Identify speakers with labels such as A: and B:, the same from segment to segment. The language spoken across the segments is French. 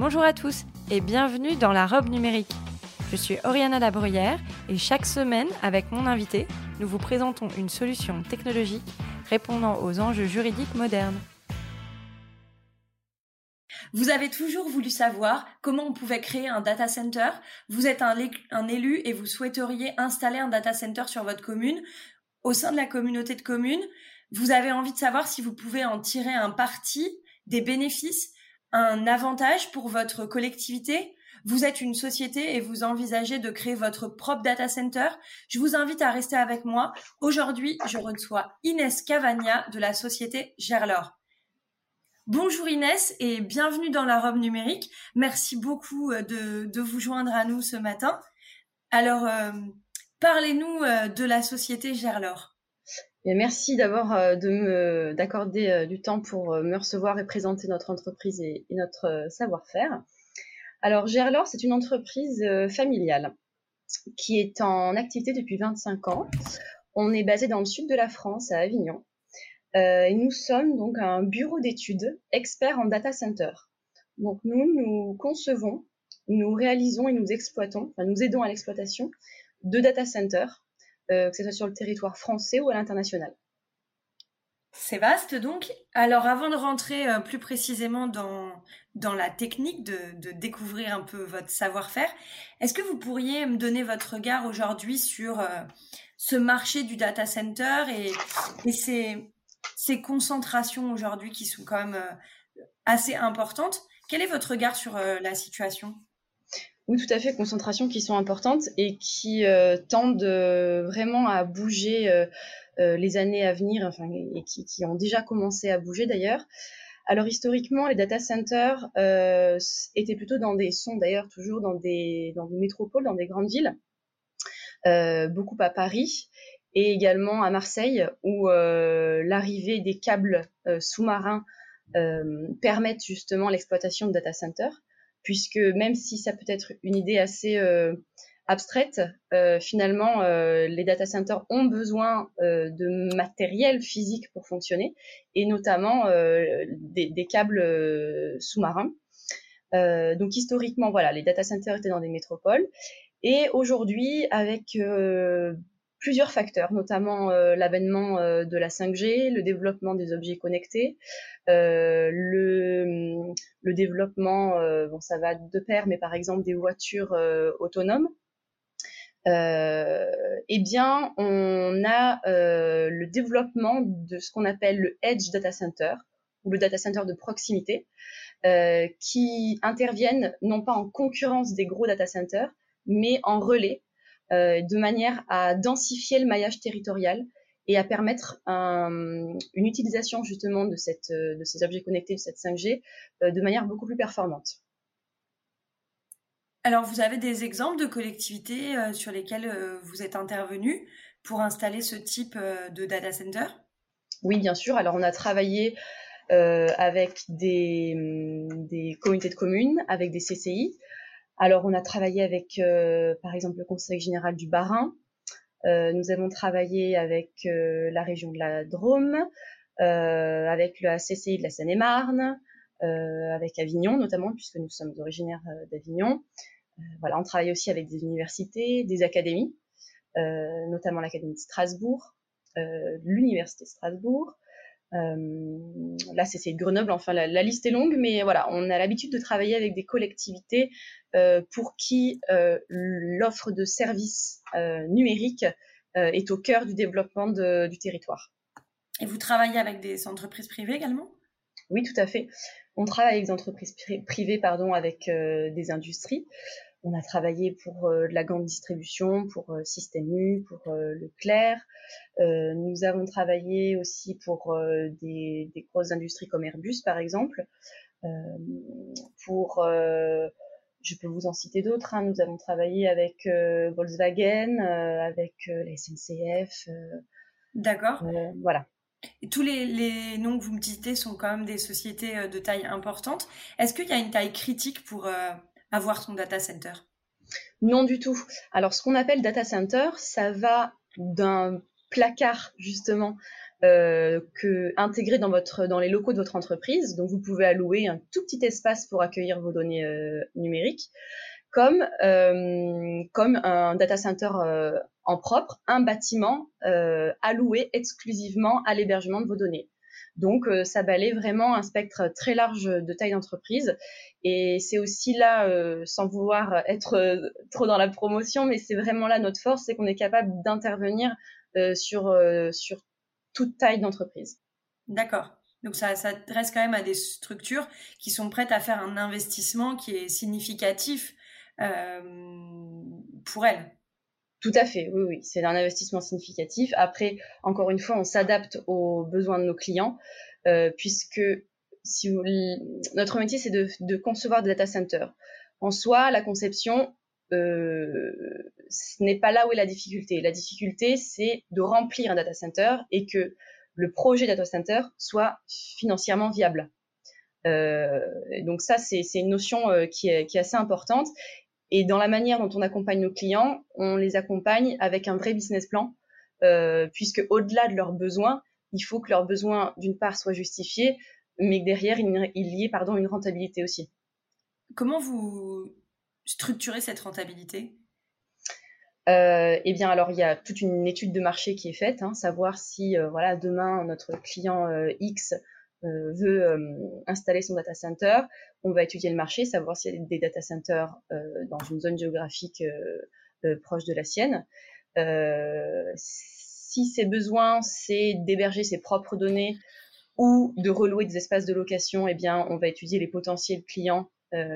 A: Bonjour à tous et bienvenue dans la robe numérique. Je suis Oriana Labruyère et chaque semaine, avec mon invité, nous vous présentons une solution technologique répondant aux enjeux juridiques modernes. Vous avez toujours voulu savoir comment on pouvait créer un data center. Vous êtes un, élu et vous souhaiteriez installer un data center sur votre commune. Au sein de la communauté de communes, vous avez envie de savoir si vous pouvez en tirer un parti des bénéfices un avantage pour votre collectivité? Vous êtes une société et vous envisagez de créer votre propre data center. Je vous invite à rester avec moi. Aujourd'hui, je reçois Inès Cavagna de la société Gerlor. Bonjour Inès et bienvenue dans la robe numérique. Merci beaucoup euh, de, vous joindre à nous ce matin. Alors, euh, parlez-nous euh, de la société Gerlor
B: merci d'abord euh, d'accorder euh, du temps pour euh, me recevoir et présenter notre entreprise et, notre savoir-faire. Alors Gerlor, c'est une entreprise familiale qui est en activité depuis 25 ans. On est basé dans le sud de la France, à Avignon. et nous sommes donc un bureau d'études expert en data center. Donc nous, nous concevons, nous réalisons et nous exploitons, enfin nous aidons à l'exploitation de data centers que ce soit sur le territoire français ou à l'international.
A: C'est vaste donc. Alors avant de rentrer euh, plus précisément dans, dans la technique, de, de découvrir un peu votre savoir-faire, est-ce que vous pourriez me donner votre regard aujourd'hui sur euh, ce marché du data center et, et ces, ces concentrations aujourd'hui qui sont quand même assez importantes? Quel est votre regard sur la situation?
B: Oui, tout à fait, concentrations qui sont importantes et qui euh, tendent euh, vraiment à bouger euh, les années à venir, enfin, et qui, ont déjà commencé à bouger d'ailleurs. Alors historiquement, les data centers étaient plutôt dans des, sont d'ailleurs toujours dans des, dans des métropoles, dans des grandes villes, beaucoup à Paris et également à Marseille, où l'arrivée des câbles sous-marins permettent justement l'exploitation de data centers puisque même si ça peut être une idée assez euh, abstraite, euh, finalement, euh, les data centers ont besoin de matériel physique pour fonctionner, et notamment des, câbles sous-marins. donc historiquement, voilà, les data centers étaient dans des métropoles, et aujourd'hui, avec plusieurs facteurs, notamment euh, l'avènement euh, de la 5G, le développement des objets connectés, euh, le, le, développement, bon ça va de pair, mais par exemple des voitures autonomes. eh bien, on a le développement de ce qu'on appelle le Edge Data Center ou le data center de proximité, qui interviennent non pas en concurrence des gros data centers, mais en relais de manière à densifier le maillage territorial et à permettre une utilisation justement de, cette, euh, de ces objets connectés, de cette 5G, euh, de manière beaucoup plus performante.
A: Alors, vous avez des exemples de collectivités sur lesquelles vous êtes intervenu pour installer ce type de data center?
B: Oui, bien sûr. Alors, on a travaillé avec des, des communautés de communes, avec des CCI, alors, on a travaillé avec, euh, par exemple, le Conseil général du Bas-Rhin. Euh, nous avons travaillé avec euh, la région de la Drôme, avec la CCI de la Seine-et-Marne, avec Avignon notamment, puisque nous sommes originaires d'Avignon. voilà, on travaille aussi avec des universités, des académies, notamment l'Académie de Strasbourg, l'Université de Strasbourg, euh, là, c'est Grenoble. Enfin, la, liste est longue, mais voilà, on a l'habitude de travailler avec des collectivités euh, pour qui euh, l'offre de services numériques est au cœur du développement du territoire.
A: Et vous travaillez avec des entreprises privées également?
B: Oui, tout à fait. On travaille avec des entreprises privées, pardon, avec des industries. On a travaillé pour euh, la grande distribution, pour euh, Système U, pour euh, Leclerc. nous avons travaillé aussi pour des, grosses industries comme Airbus, par exemple, pour je peux vous en citer d'autres. Hein. Nous avons travaillé avec Volkswagen, avec la SNCF.
A: D'accord.
B: voilà.
A: Et tous les, les, noms que vous me citez sont quand même des sociétés de taille importante. Est-ce qu'il y a une taille critique pour avoir son data center?
B: Non du tout. Alors ce qu'on appelle data center, ça va d'un placard justement euh, intégré dans les locaux de votre entreprise. Donc vous pouvez allouer un tout petit espace pour accueillir vos données euh, numériques, comme euh, comme un data center en propre, un bâtiment alloué exclusivement à l'hébergement de vos données. Donc ça balaye vraiment un spectre très large de taille d'entreprise et c'est aussi là, sans vouloir être trop dans la promotion, mais c'est vraiment là notre force, c'est qu'on est capable d'intervenir euh, sur, euh, sur toute taille d'entreprise.
A: D'accord. Donc ça s'adresse quand même à des structures qui sont prêtes à faire un investissement qui est significatif euh, pour elles.
B: Tout à fait, oui, oui, c'est un investissement significatif. Après, encore une fois, on s'adapte aux besoins de nos clients, euh, puisque si notre métier, c'est de, concevoir des data centers. En soi, la conception, euh, ce n'est pas là où est la difficulté. La difficulté, c'est de remplir un data center et que le projet data center soit financièrement viable. Euh, donc ça, c'est une notion qui, est, assez importante. Et dans la manière dont on accompagne nos clients, on les accompagne avec un vrai business plan, euh, puisque au-delà de leurs besoins, il faut que leurs besoins, d'une part, soient justifiés, mais que derrière, il, il y ait pardon, une rentabilité aussi.
A: Comment vous structurez cette rentabilité?
B: Euh, eh bien, alors il y a toute une étude de marché qui est faite, hein, savoir si euh, voilà demain notre client euh, X veut euh, installer son data center, on va étudier le marché, savoir s'il y a des data centers dans une zone géographique proche de la sienne. si ses besoins c'est d'héberger ses propres données ou de relouer des espaces de location, eh bien on va étudier les potentiels clients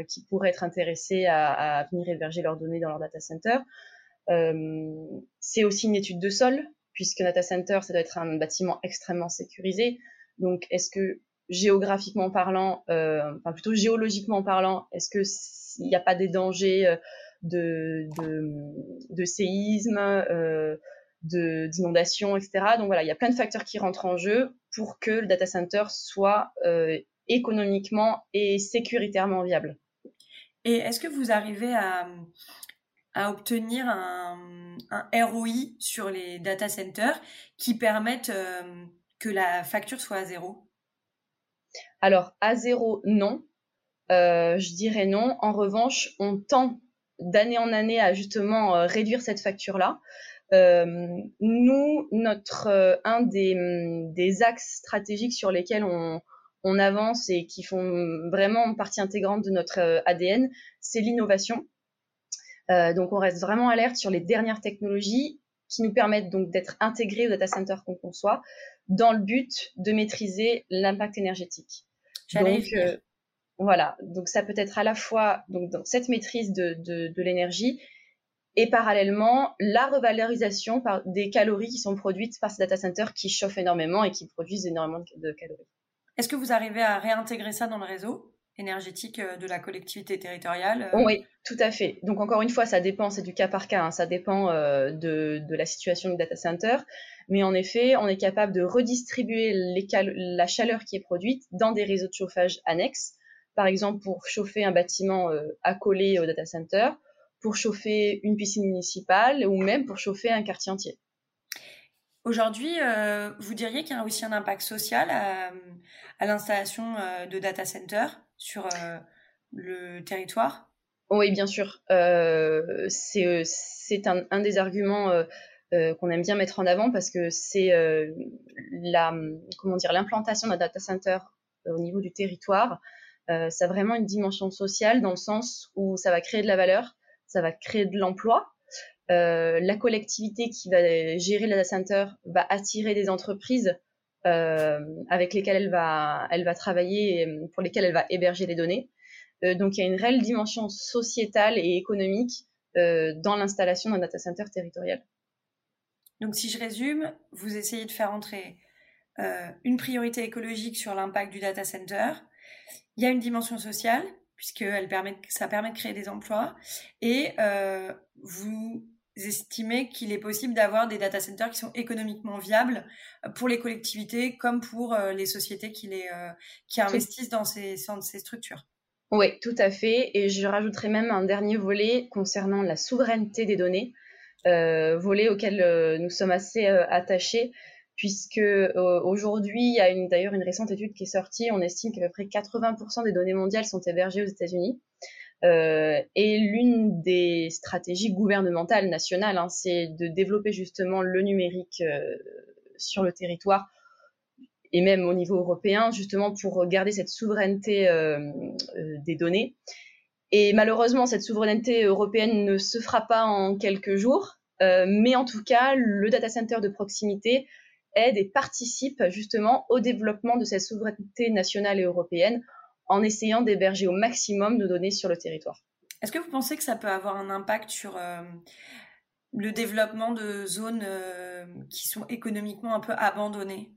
B: qui pourraient être intéressés à, venir héberger leurs données dans leur data center. Euh, c'est aussi une étude de sol, puisque data center, ça doit être un bâtiment extrêmement sécurisé. Donc, est-ce que géographiquement parlant, euh, enfin plutôt géologiquement parlant, est-ce que n'y a pas des dangers euh, de, de, de séisme, euh, d'inondation, etc. Donc voilà, il y a plein de facteurs qui rentrent en jeu pour que le data center soit économiquement et sécuritairement viable.
A: Et est-ce que vous arrivez à, obtenir un, un, ROI sur les data centers qui permettent que la facture soit à zéro?
B: Alors, à zéro, non. Euh, je dirais non. En revanche, on tend d'année en année à justement euh, réduire cette facture-là. Euh, nous, notre un des, des, axes stratégiques sur lesquels on, on avance et qui font vraiment partie intégrante de notre ADN, c'est l'innovation. Donc on reste vraiment alerte sur les dernières technologies qui nous permettent donc d'être intégrés au data center qu'on conçoit dans le but de maîtriser l'impact énergétique.
A: Donc euh,
B: voilà, donc ça peut être à la fois donc dans cette maîtrise de, de, de l'énergie et parallèlement la revalorisation par des calories qui sont produites par ces data centers qui chauffent énormément et qui produisent énormément de, de calories.
A: Est-ce que vous arrivez à réintégrer ça dans le réseau? Énergétique euh, de la collectivité territoriale
B: euh Oui, tout à fait. Donc encore une fois, ça dépend, c'est du cas par cas, hein, ça dépend euh, de, de, la situation du data center. Mais en effet, on est capable de redistribuer les la chaleur qui est produite dans des réseaux de chauffage annexes. Par exemple, pour chauffer un bâtiment euh, accolé au data center, pour chauffer une piscine municipale ou même pour chauffer un quartier entier.
A: Aujourd'hui, euh, vous diriez qu'il y a aussi un impact social à, à l'installation de data centers sur euh, le territoire?
B: Oui, bien sûr. Euh, c'est un, un, des arguments euh, qu'on aime bien mettre en avant parce que c'est comment dire l'implantation d'un data center au niveau du territoire. ça a vraiment une dimension sociale dans le sens où ça va créer de la valeur, ça va créer de l'emploi. Euh, la collectivité qui va gérer le data center va attirer des entreprises euh, avec lesquelles elle va, travailler et pour lesquelles elle va héberger les données. Euh, donc il y a une réelle dimension sociétale et économique euh, dans l'installation d'un data center territorial.
A: Donc si je résume, vous essayez de faire entrer euh, une priorité écologique sur l'impact du data center. Il y a une dimension sociale, puisque ça permet de créer des emplois. Et vous estimez qu'il est possible d'avoir des data centers qui sont économiquement viables pour les collectivités comme pour les sociétés qui, les, qui investissent dans ces, dans ces structures.
B: Oui, tout à fait. Et je rajouterai même un dernier volet concernant la souveraineté des données, euh, volet auquel euh, nous sommes assez euh, attachés, puisque aujourd'hui, il y a d'ailleurs une récente étude qui est sortie, on estime qu'à peu près 80% des données mondiales sont hébergées aux États-Unis. Et l'une des stratégies gouvernementales nationales, hein, c'est de développer justement le numérique sur le territoire et même au niveau européen, justement pour garder cette souveraineté euh, euh, des données. Et malheureusement, cette souveraineté européenne ne se fera pas en quelques jours, euh, mais en tout cas, le data center de proximité aide et participe justement au développement de cette souveraineté nationale et européenne en essayant d'héberger au maximum de données sur le territoire.
A: Est-ce que vous pensez que ça peut avoir un impact sur le développement de zones qui sont économiquement un peu abandonnées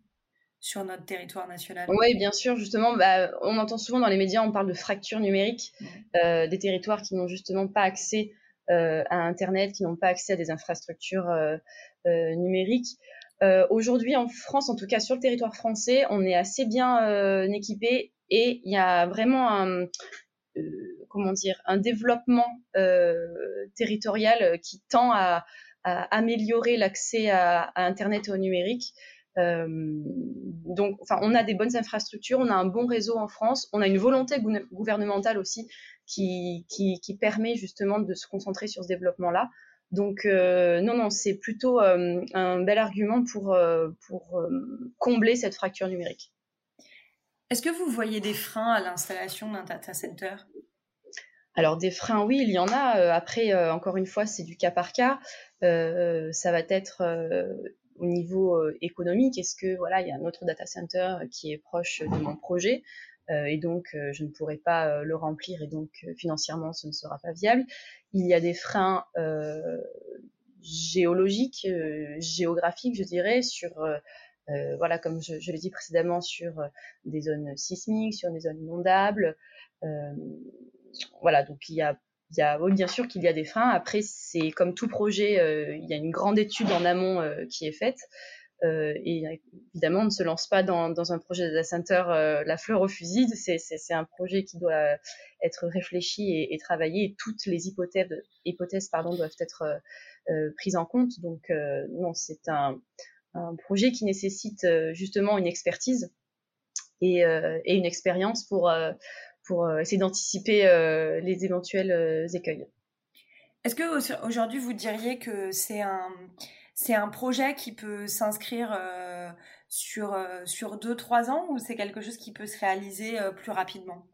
A: sur notre territoire national?
B: Oui, bien sûr, justement, bah, on entend souvent dans les médias, on parle de fracture numérique, euh, des territoires qui n'ont justement pas accès euh, à Internet, qui n'ont pas accès à des infrastructures euh, numériques. Aujourd'hui, en France, en tout cas sur le territoire français, on est assez bien équipé et il y a vraiment un, comment dire, un développement territorial qui tend à, améliorer l'accès à, à, Internet et au numérique. Euh, donc, enfin, on a des bonnes infrastructures, on a un bon réseau en France, on a une volonté gouvernementale aussi qui, qui, permet justement de se concentrer sur ce développement-là. Donc, euh, non, non, c'est plutôt euh, un bel argument pour, pour combler cette fracture numérique.
A: Est-ce que vous voyez des freins à l'installation d'un data center?
B: Alors des freins, oui, il y en a. Après, encore une fois, c'est du cas par cas. ça va être au niveau euh, économique, est-ce que voilà, il y a un autre data center qui est proche de mon projet? Euh, et donc euh, je ne pourrai pas le remplir et donc financièrement ce ne sera pas viable. Il y a des freins géologiques, géographiques, je dirais, sur voilà, comme je, l'ai dit précédemment, sur des zones sismiques, sur des zones inondables. voilà, donc il y a il y a, bien sûr qu'il y a des freins. Après, c'est comme tout projet, euh, il y a une grande étude en amont euh, qui est faite. Euh, et évidemment, on ne se lance pas dans, dans un projet de center la fleur au fusil. C'est un projet qui doit être réfléchi et, travaillé. Toutes les hypothèses, hypothèses pardon, doivent être prises en compte. Donc, non, c'est un, un, projet qui nécessite justement une expertise et, et une expérience pour euh, essayer d'anticiper euh, les éventuels euh, écueils.
A: Est-ce que aujourd'hui vous diriez que c'est un c'est un projet qui peut s'inscrire sur sur deux trois ans ou c'est quelque chose qui peut se réaliser plus rapidement?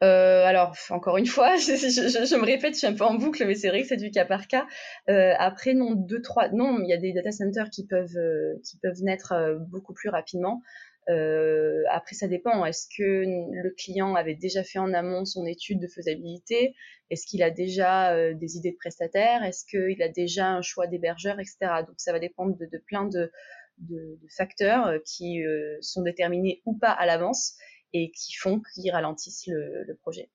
B: Alors, encore une fois, je, me répète, je suis un peu en boucle, mais c'est vrai que c'est du cas par cas. après, non, deux, trois, non, il y a des data centers qui peuvent qui peuvent naître beaucoup plus rapidement. Euh, après, ça dépend. Est-ce que le client avait déjà fait en amont son étude de faisabilité? Est-ce qu'il a déjà euh, des idées de prestataires? Est-ce qu'il a déjà un choix d'hébergeur, etc. Donc, ça va dépendre de, plein de, facteurs euh, qui euh, sont déterminés ou pas à l'avance et qui font qu'ils ralentissent le, le projet.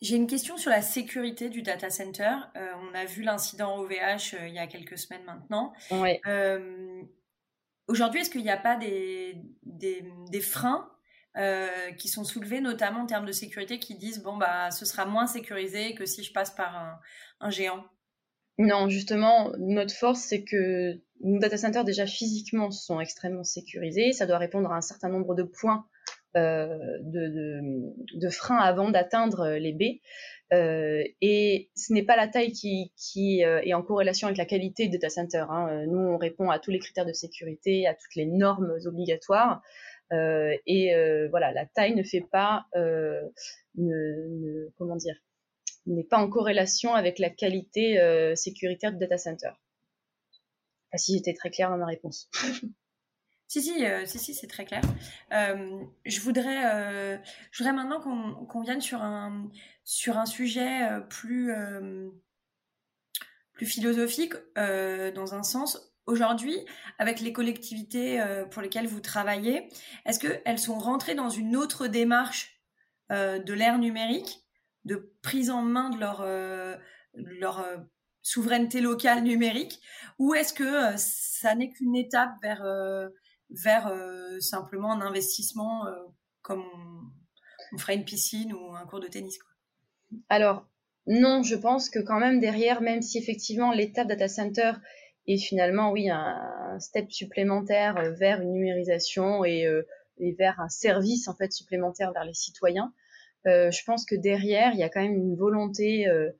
A: J'ai une question sur la sécurité du data center. Euh, on a vu l'incident OVH il y a quelques semaines maintenant.
B: Ouais.
A: Aujourd'hui, est-ce qu'il n'y a pas des, des, freins euh, qui sont soulevés, notamment en termes de sécurité, qui disent bon bah ce sera moins sécurisé que si je passe par un, géant?
B: Non, justement, notre force c'est que nos data centers déjà physiquement sont extrêmement sécurisés. Ça doit répondre à un certain nombre de points euh, de, de, freins avant d'atteindre les baies. Euh, et ce n'est pas la taille qui, qui euh, est en corrélation avec la qualité de data center. Hein. Nous, on répond à tous les critères de sécurité, à toutes les normes obligatoires. Euh, et voilà, la taille ne fait pas, ne, ne, comment dire, n'est pas en corrélation avec la qualité sécuritaire du data center. Enfin, si j'étais très claire dans ma réponse.
A: Si, si, euh, si, si c'est très clair. Euh, je, voudrais, euh, je voudrais maintenant qu'on vienne sur un, sur un sujet plus, plus philosophique, dans un sens. Aujourd'hui, avec les collectivités pour lesquelles vous travaillez, est-ce qu'elles sont rentrées dans une autre démarche de l'ère numérique, de prise en main de leur, leur souveraineté locale numérique, ou est-ce que ça n'est qu'une étape vers, vers simplement un investissement comme on, ferait une piscine ou un cours de tennis
B: Alors, non, je pense que quand même derrière, même si effectivement l'étape data center est finalement, oui, un, step supplémentaire euh, vers une numérisation et, euh, vers un service en fait supplémentaire vers les citoyens, euh, je pense que derrière, il y a quand même une volonté euh,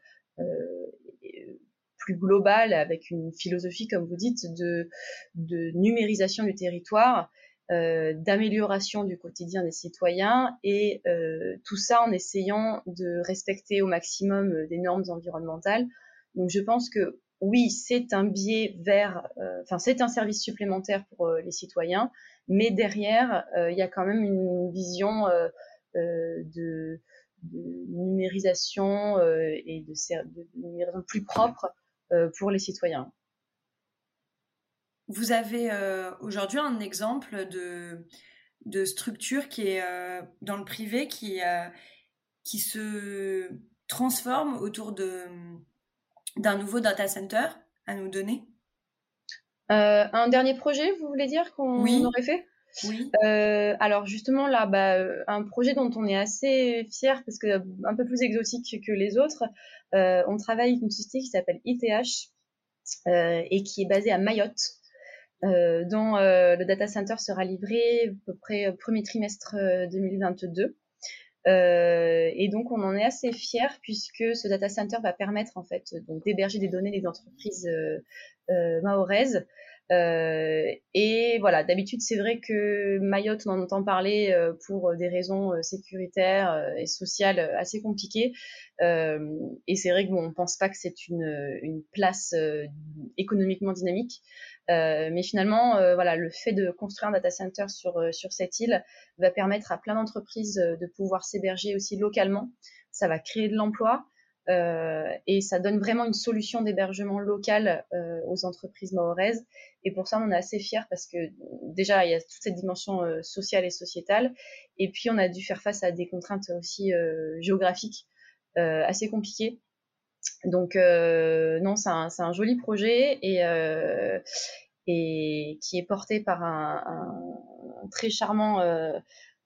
B: plus globale avec une philosophie, comme vous dites, de, de numérisation du territoire euh, d'amélioration du quotidien des citoyens et euh, tout ça en essayant de respecter au maximum euh, des normes environnementales. Donc je pense que oui, c'est un biais vers, enfin c'est un service supplémentaire pour les citoyens, mais derrière il y a quand même une vision de, numérisation et de, numérisation plus propre pour les citoyens.
A: Vous avez euh, aujourd'hui un exemple de, de structure qui est euh, dans le privé qui, euh, qui se transforme autour de, d'un nouveau data center à nous donner?
B: Un dernier projet, vous voulez dire qu'on aurait fait?
A: Oui.
B: alors justement là, bah, un projet dont on est assez fier parce que un peu plus exotique que les autres. on travaille avec une société qui s'appelle ITH et qui est basée à Mayotte. Euh, dont euh, le data center sera livré à peu près au premier trimestre 2022. Euh, et donc on en est assez fiers puisque ce data center va permettre en fait d'héberger des données des entreprises euh, mahoraises. Et voilà, d'habitude c'est vrai que Mayotte on en entend parler pour des raisons sécuritaires et sociales assez compliquées. et c'est vrai que bon, on pense pas que c'est une, place économiquement dynamique. Euh, mais finalement, euh, voilà, le fait de construire un data center sur, euh, sur cette île va permettre à plein d'entreprises de pouvoir s'héberger aussi localement. Ça va créer de l'emploi. Euh, et ça donne vraiment une solution d'hébergement local euh, aux entreprises mahoraises. Et pour ça, on est assez fiers parce que déjà, il y a toute cette dimension euh, sociale et sociétale. Et puis, on a dû faire face à des contraintes aussi géographiques assez compliquées. Donc euh, non, c'est un, un, joli projet et, euh, et qui est porté par un, un très charmant euh,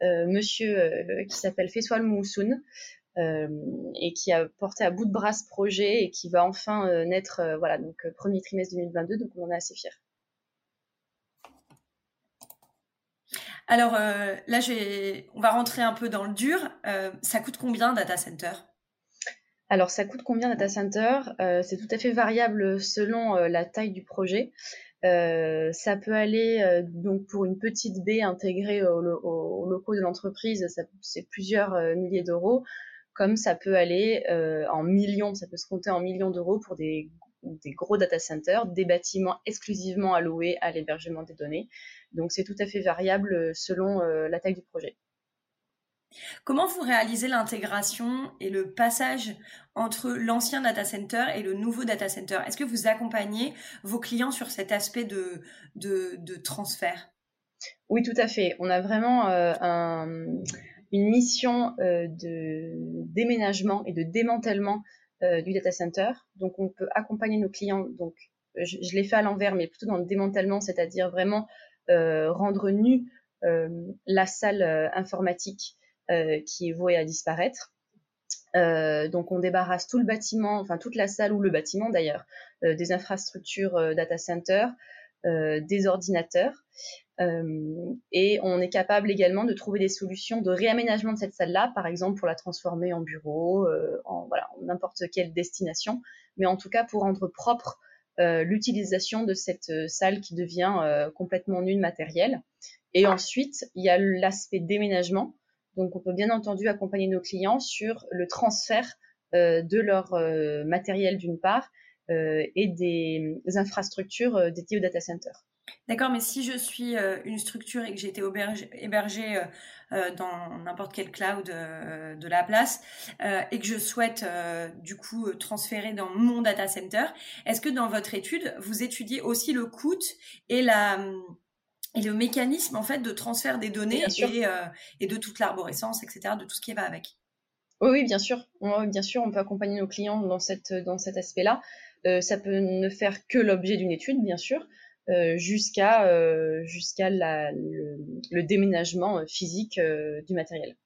B: euh monsieur euh, qui s'appelle Feswal Moussoun. Et qui a porté à bout de bras ce projet et qui va enfin naître, voilà, donc premier trimestre 2022, donc on en est assez fiers.
A: Alors là, on va rentrer un peu dans le dur. ça coûte combien data center?
B: Alors, ça coûte combien data center? Euh, C'est tout à fait variable selon euh, la taille du projet. Euh, ça peut aller donc pour une petite baie intégrée aux, locaux de l'entreprise, c'est plusieurs milliers d'euros, comme ça peut aller en millions, ça peut se compter en millions d'euros pour des, des, gros data centers, des bâtiments exclusivement alloués à l'hébergement des données. Donc c'est tout à fait variable selon la taille du projet.
A: Comment vous réalisez l'intégration et le passage entre l'ancien data center et le nouveau data center? Est-ce que vous accompagnez vos clients sur cet aspect de, de, transfert?
B: Oui, tout à fait. On a vraiment euh, une mission euh, de déménagement et de démantèlement euh, du data center. Donc, on peut accompagner nos clients. Donc, je, je l'ai fait à l'envers, mais plutôt dans le démantèlement, c'est-à-dire vraiment rendre nu la salle informatique euh, qui est voué à disparaître. Euh, donc on débarrasse tout le bâtiment, enfin toute la salle ou le bâtiment d'ailleurs, euh, des infrastructures data center, des ordinateurs. et on est capable également de trouver des solutions de réaménagement de cette salle-là, par exemple pour la transformer en bureau, en voilà, n'importe quelle destination, mais en tout cas pour rendre propre l'utilisation de cette salle qui devient complètement nue de matériel. Et ensuite, il y a l'aspect déménagement. Donc, on peut bien entendu accompagner nos clients sur le transfert euh, de leur euh, matériel d'une part euh, et des, infrastructures dédiées au data center.
A: D'accord, mais si je suis une structure et que j'ai été hébergée dans n'importe quel cloud de la place et que je souhaite du coup transférer dans mon data center, est-ce que dans votre étude, vous étudiez aussi le coût et la et le mécanisme en fait de transfert des données et, et, de toute l'arborescence, etc., de tout ce qui va avec?
B: Oui, oui, bien sûr. bien sûr, on peut accompagner nos clients dans, cette, dans cet aspect-là. Ça peut ne faire que l'objet d'une étude, bien sûr, jusqu'à jusqu'à le, le, déménagement physique du matériel.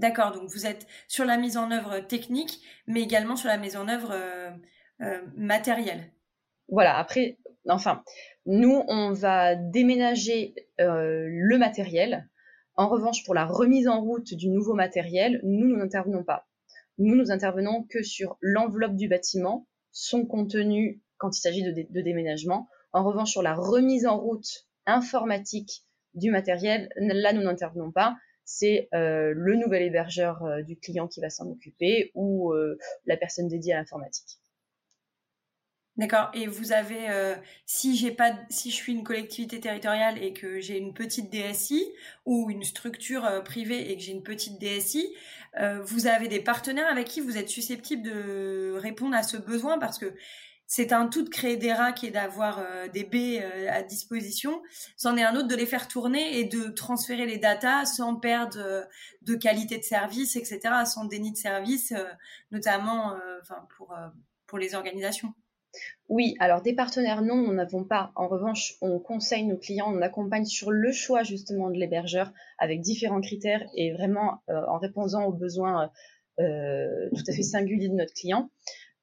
A: D'accord, donc vous êtes sur la mise en œuvre technique, mais également sur la mise en œuvre euh, euh, matérielle.
B: Voilà, après, enfin, nous, on va déménager euh, le matériel. En revanche, pour la remise en route du nouveau matériel, nous, nous n'intervenons pas. Nous, nous intervenons que sur l'enveloppe du bâtiment, son contenu quand il s'agit de, déménagement. En revanche, sur la remise en route informatique du matériel, là, nous n'intervenons pas c'est euh, le nouvel hébergeur euh, du client qui va s'en occuper ou euh, la personne dédiée à l'informatique.
A: D'accord. Et vous avez, si je suis une collectivité territoriale et que j'ai une petite DSI ou une structure privée et que j'ai une petite DSI, vous avez des partenaires avec qui vous êtes susceptible de répondre à ce besoin parce que c'est un tout de créer des racks et d'avoir euh, des baies euh, à disposition. C'en est un autre de les faire tourner et de transférer les datas sans perdre euh, de qualité de service, etc., sans déni de service, notamment pour, pour les organisations.
B: Oui, alors des partenaires, non, nous n'avons pas. En revanche, on conseille nos clients, on accompagne sur le choix justement de l'hébergeur avec différents critères et vraiment en répondant aux besoins tout à fait singuliers de notre client.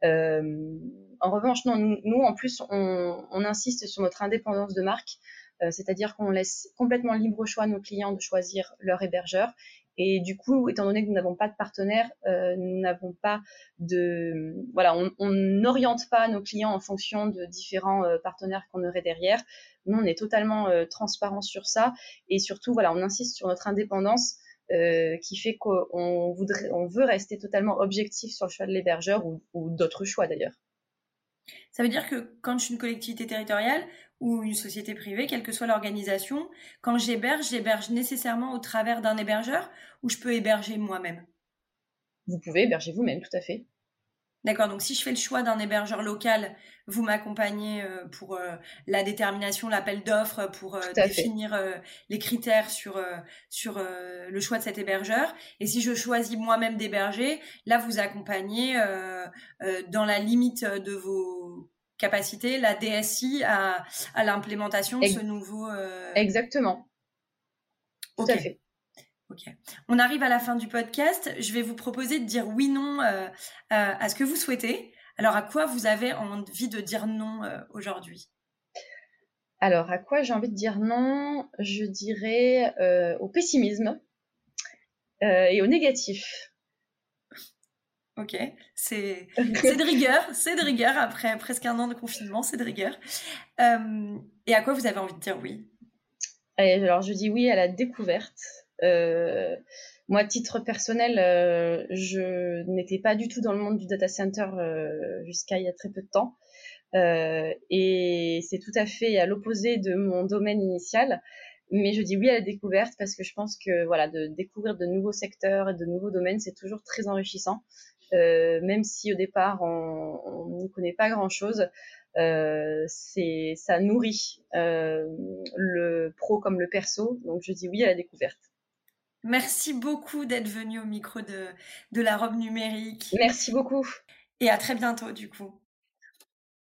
B: Euh, en revanche, non, nous, en plus, on, insiste sur notre indépendance de marque, euh, c'est-à-dire qu'on laisse complètement libre choix à nos clients de choisir leur hébergeur. Et du coup, étant donné que nous n'avons pas de partenaire, euh, nous n'avons pas de, voilà, on n'oriente pas nos clients en fonction de différents partenaires qu'on aurait derrière. Nous, on est totalement transparent sur ça, et surtout, voilà, on insiste sur notre indépendance. Euh, qui fait qu'on voudrait, on veut rester totalement objectif sur le choix de l'hébergeur ou, d'autres choix d'ailleurs.
A: Ça veut dire que quand je suis une collectivité territoriale ou une société privée, quelle que soit l'organisation, quand j'héberge, j'héberge nécessairement au travers d'un hébergeur ou je peux héberger moi-même?
B: Vous pouvez héberger vous-même, tout à fait.
A: D'accord, donc si je fais le choix d'un hébergeur local, vous m'accompagnez euh, pour euh, la détermination, l'appel d'offres, pour euh, définir les critères sur, sur le choix de cet hébergeur. Et si je choisis moi-même d'héberger, là, vous accompagnez dans la limite de vos capacités la DSI à, à l'implémentation de ce nouveau...
B: Exactement. Tout à fait.
A: Ok. On arrive à la fin du podcast. Je vais vous proposer de dire oui, non euh, euh, à ce que vous souhaitez. Alors, à quoi vous avez envie de dire non euh, aujourd'hui?
B: Alors, à quoi j'ai envie de dire non? Je dirais au pessimisme et au négatif.
A: Ok, c'est de rigueur, c'est de rigueur après presque un an de confinement, c'est de rigueur. et à quoi vous avez envie de dire oui?
B: Alors, je dis oui à la découverte euh, moi, titre personnel, euh, je n'étais pas du tout dans le monde du data center euh, jusqu'à il y a très peu de temps. et c'est tout à fait à l'opposé de mon domaine initial. Mais je dis oui à la découverte parce que je pense que voilà, de découvrir de nouveaux secteurs et de nouveaux domaines, c'est toujours très enrichissant. Euh, même si au départ on n'y connaît pas grand chose, euh, c'est ça nourrit euh, le pro comme le perso. Donc je dis oui à la découverte.
A: Merci beaucoup d'être venu au micro de, de la robe numérique.
B: Merci beaucoup.
A: Et à très bientôt du coup.